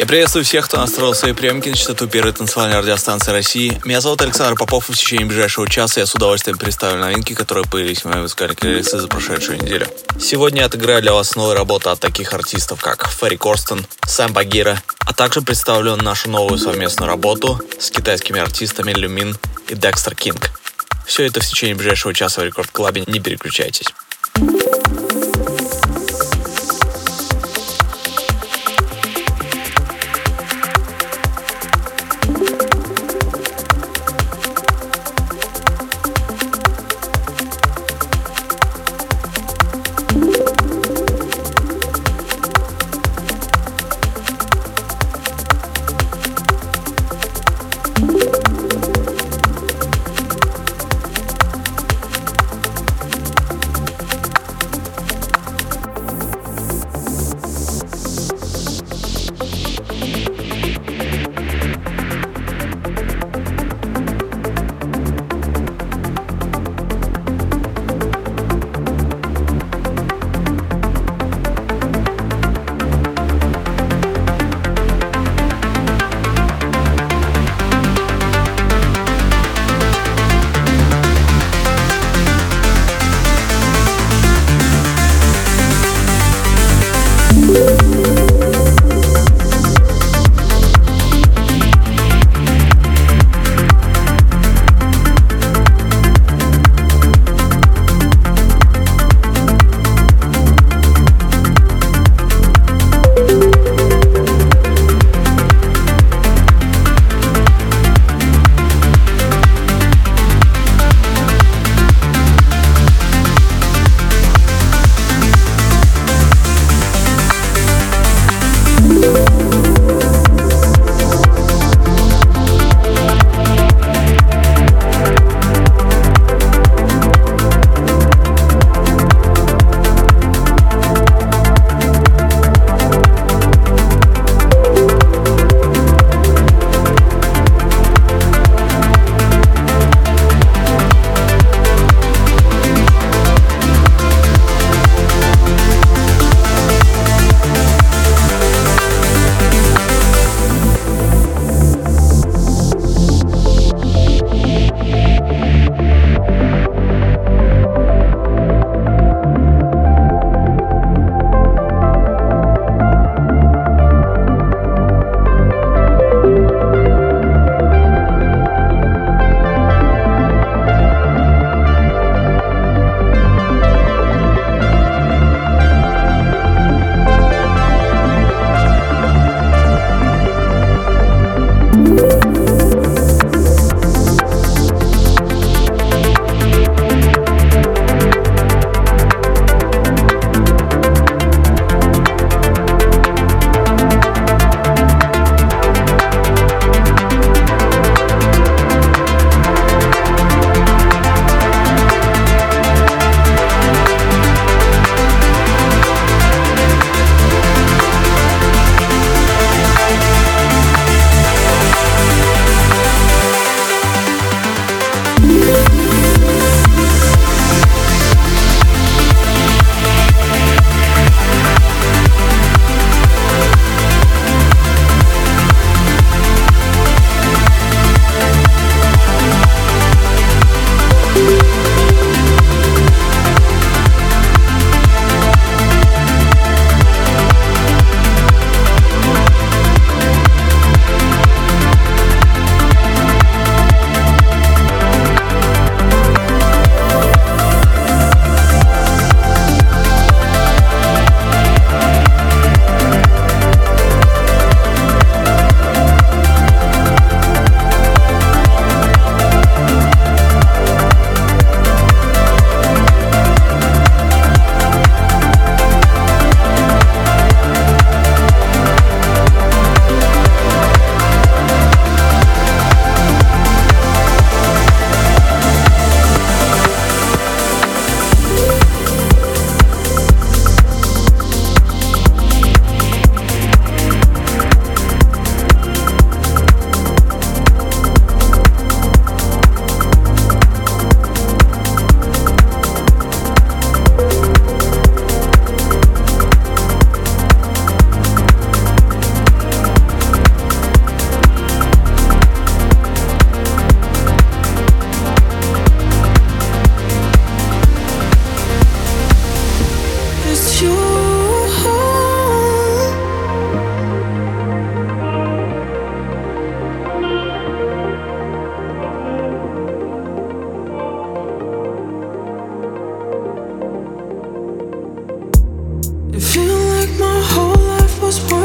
Я приветствую всех, кто настроил свои приемки на частоту первой танцевальной радиостанции России. Меня зовут Александр Попов, и в течение ближайшего часа я с удовольствием представлю новинки, которые появились в моей музыкальной плейлисте за прошедшую неделю. Сегодня я отыграю для вас новые работы от таких артистов, как Ферри Корстон, Сэм Багира, а также представлю нашу новую совместную работу с китайскими артистами Люмин и Декстер Кинг. Все это в течение ближайшего часа в Рекорд Клабе, не переключайтесь. those words.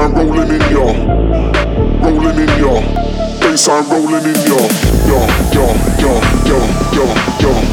I'm rolling in your, rolling in y'all. Bass I'm rolling in y'all, y'all, y'all, y'all.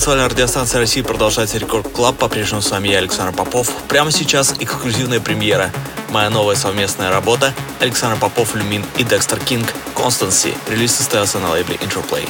Танцевальной радиостанции России продолжается Record Club. По-прежнему с вами я, Александр Попов. Прямо сейчас эксклюзивная премьера. Моя новая совместная работа Александр Попов, Lumin и Dexter King «Constancy». Релиз состоялся на лейбле Interplay.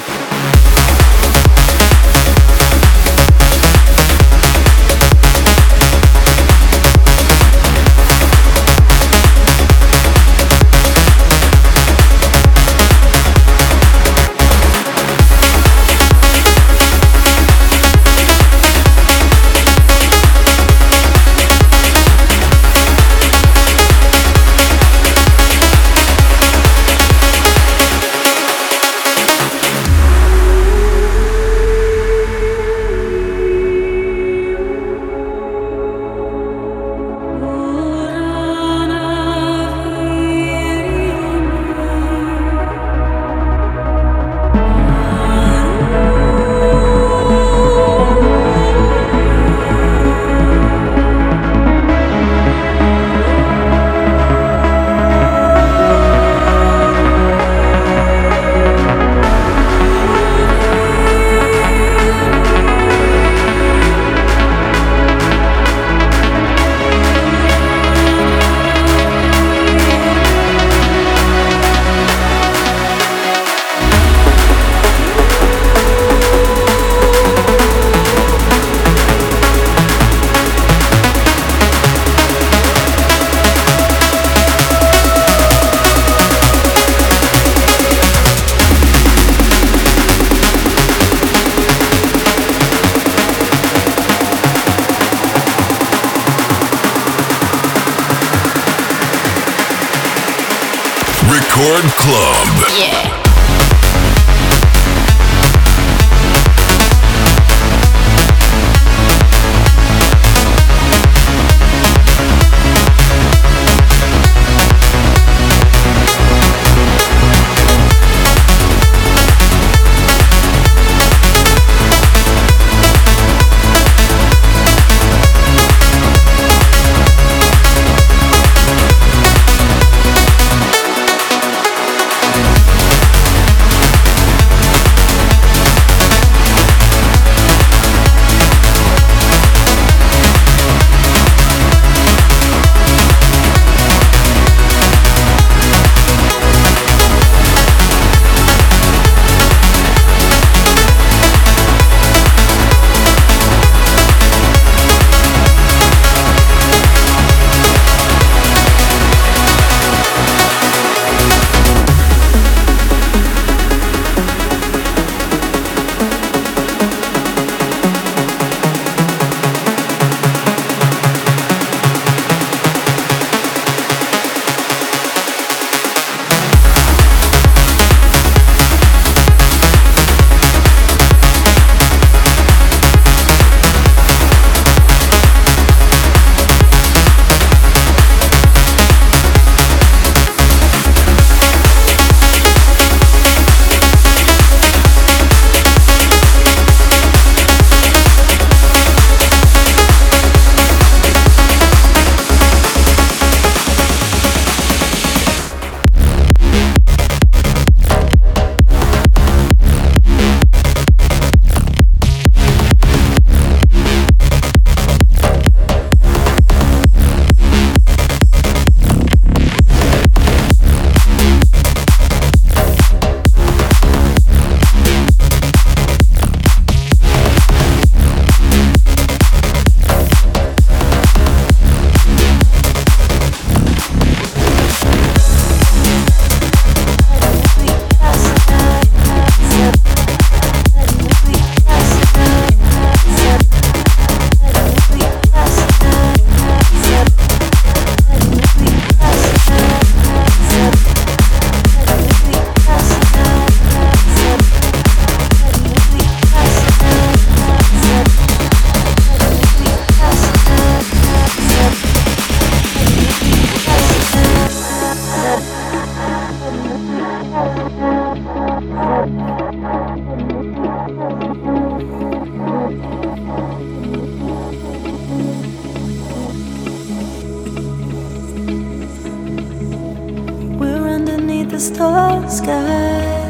Tall sky.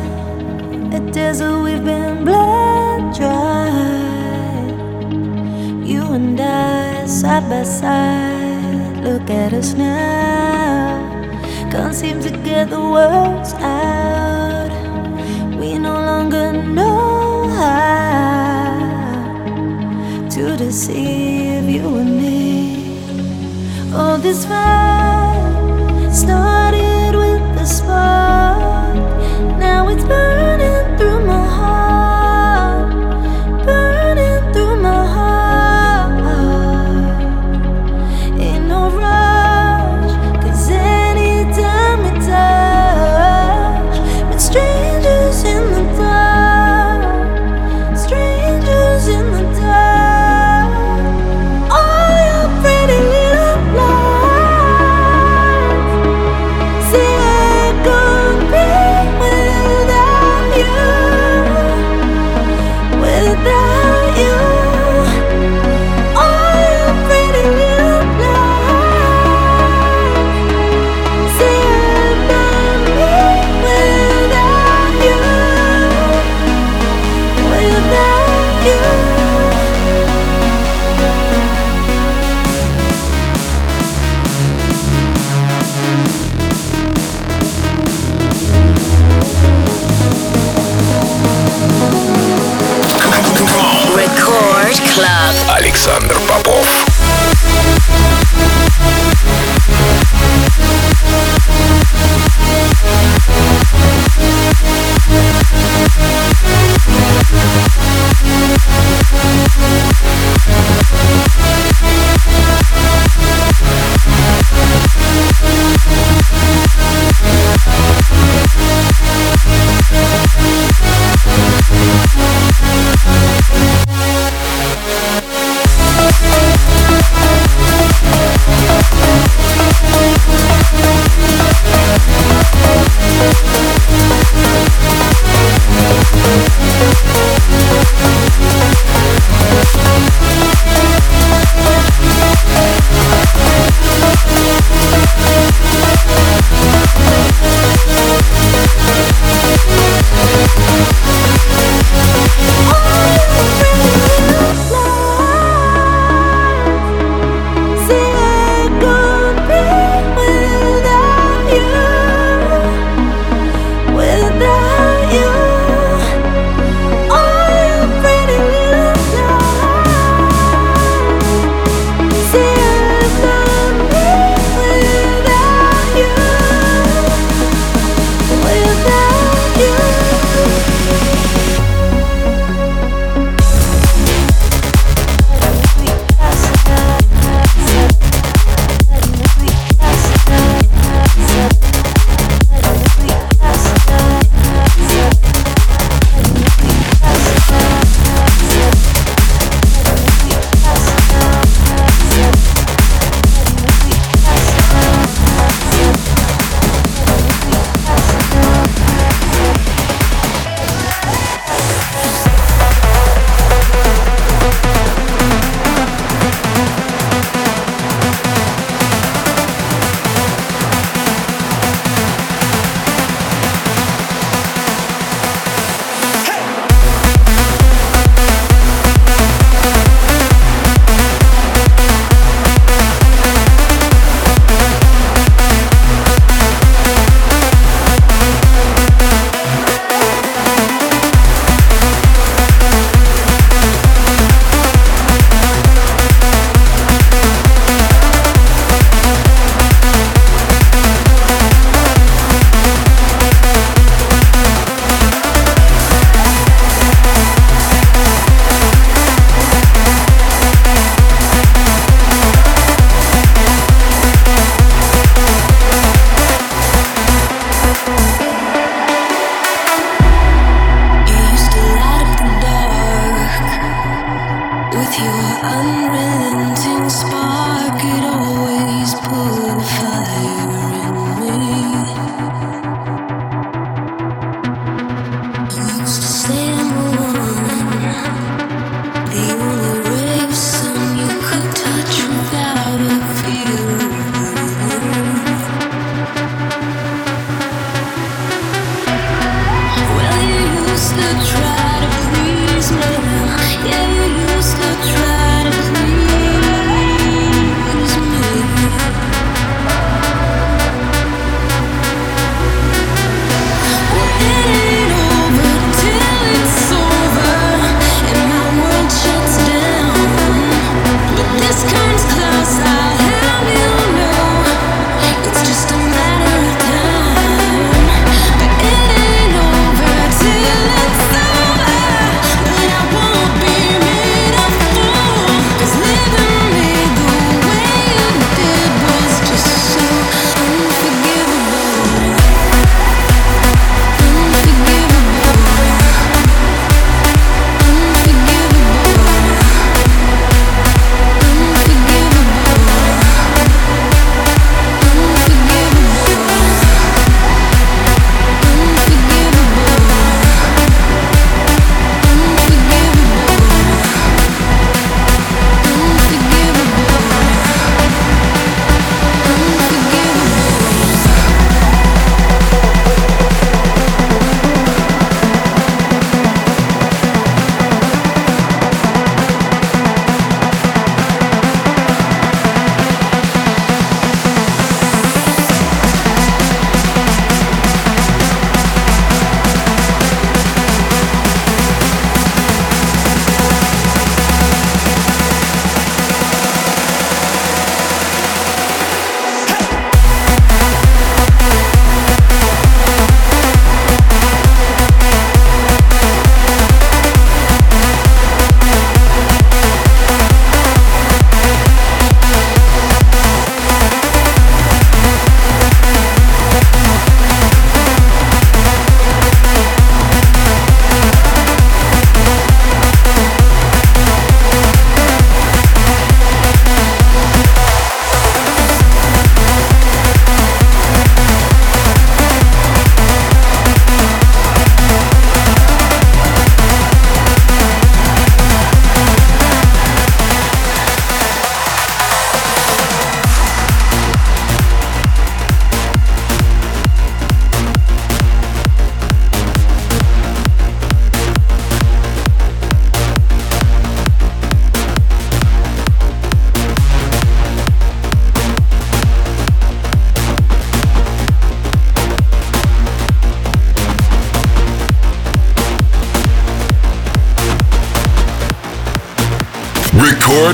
A desert we've been bled dry. You and I, side by side. Look at us now. Can't seem to get the words out. We no longer know how to deceive you and me. All this fight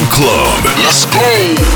Club. Let's go.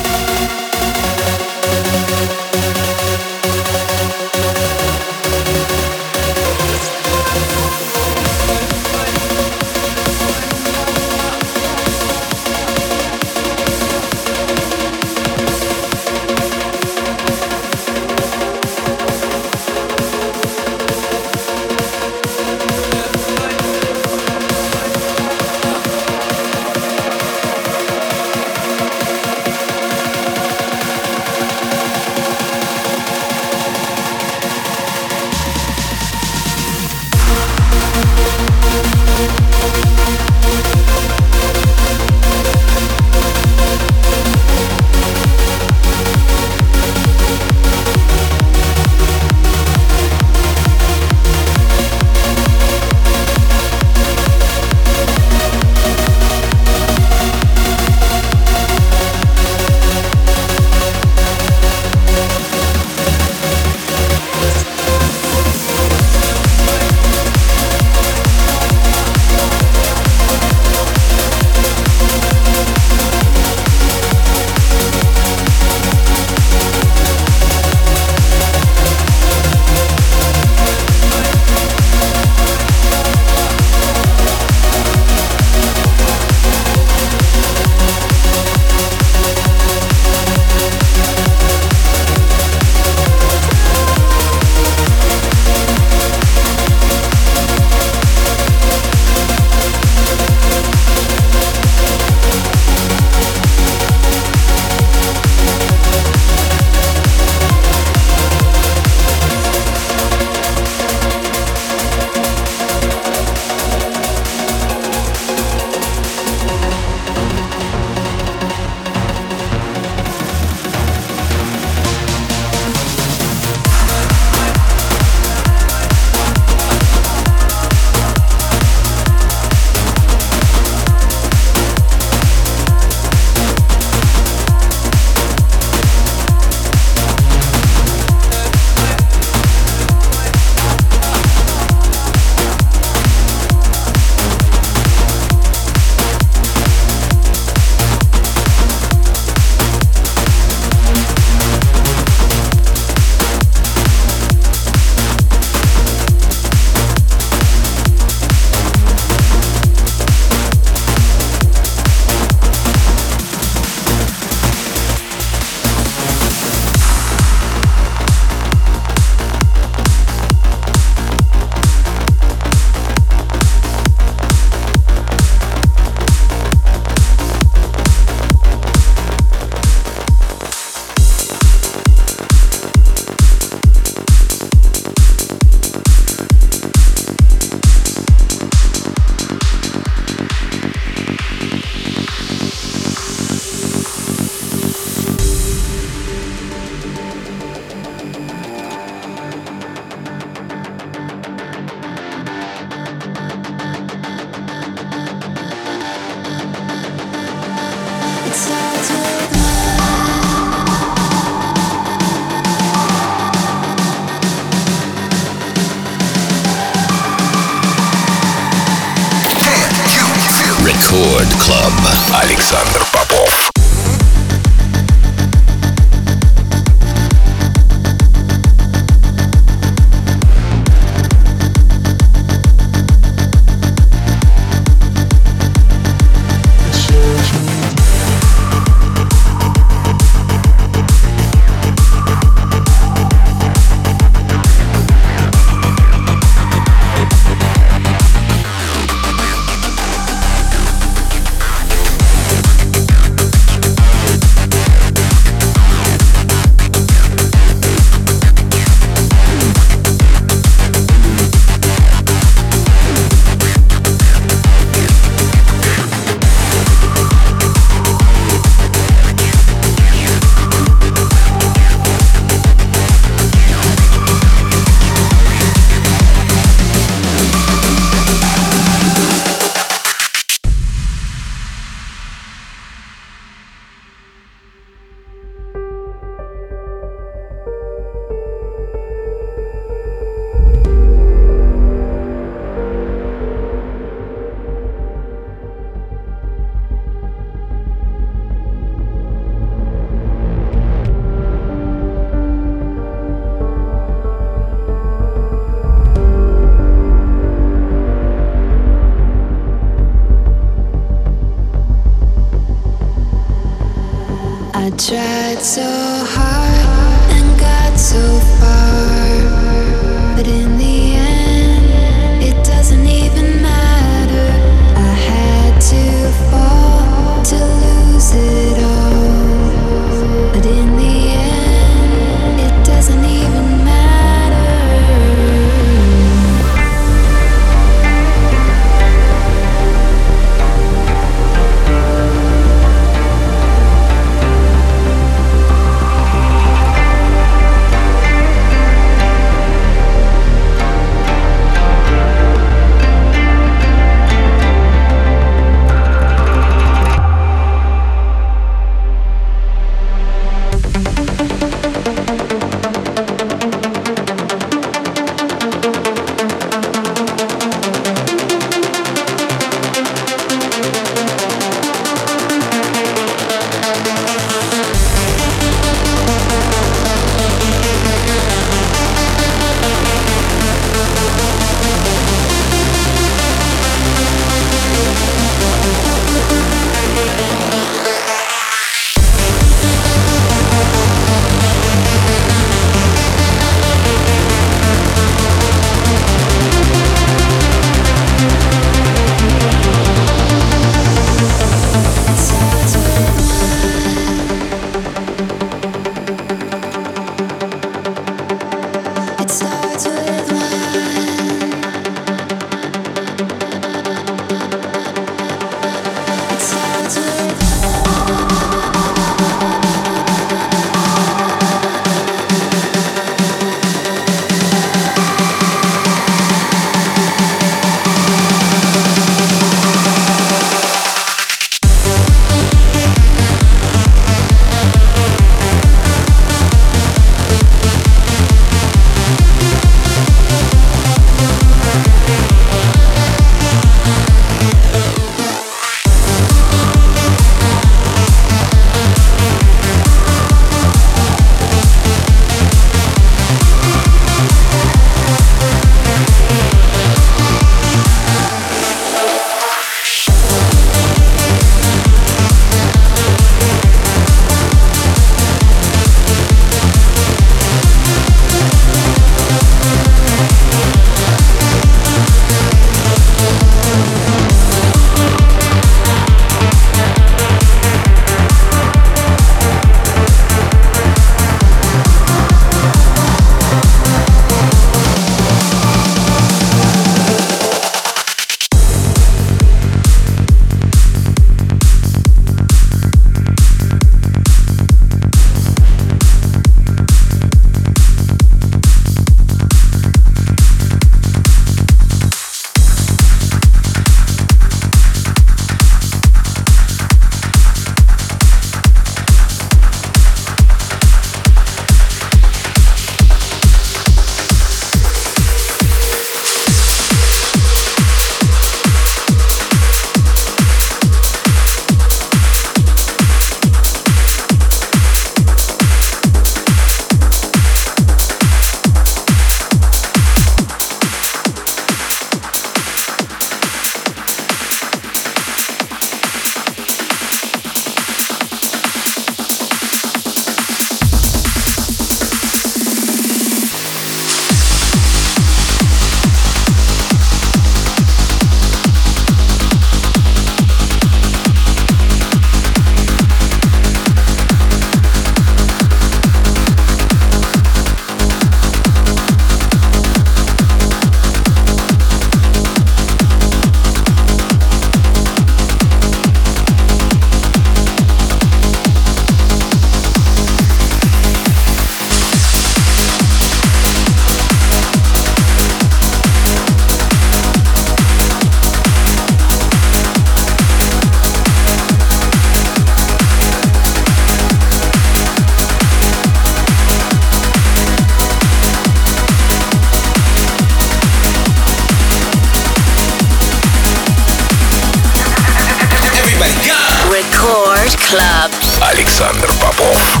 Record Club. Александр Попов.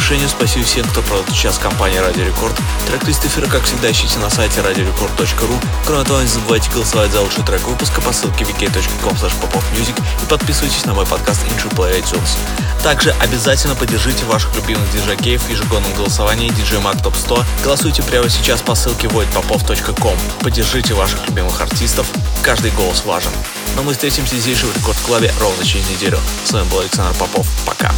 Завершению. Спасибо всем, кто провел час компании Радио Рекорд. Трек-лист как всегда, ищите на сайте radiorecord.ru. Кроме того, не забывайте голосовать за лучший трек выпуска по ссылке wiki.com и подписывайтесь на мой подкаст Intro Play iTunes. Также обязательно поддержите ваших любимых диджакеев в ежегодном голосовании DJ Mag Top 100. Голосуйте прямо сейчас по ссылке voidpopov.com. Поддержите ваших любимых артистов. Каждый голос важен. Но мы встретимся здесь же в Рекорд Клабе ровно через неделю. С вами был Александр Попов. Пока.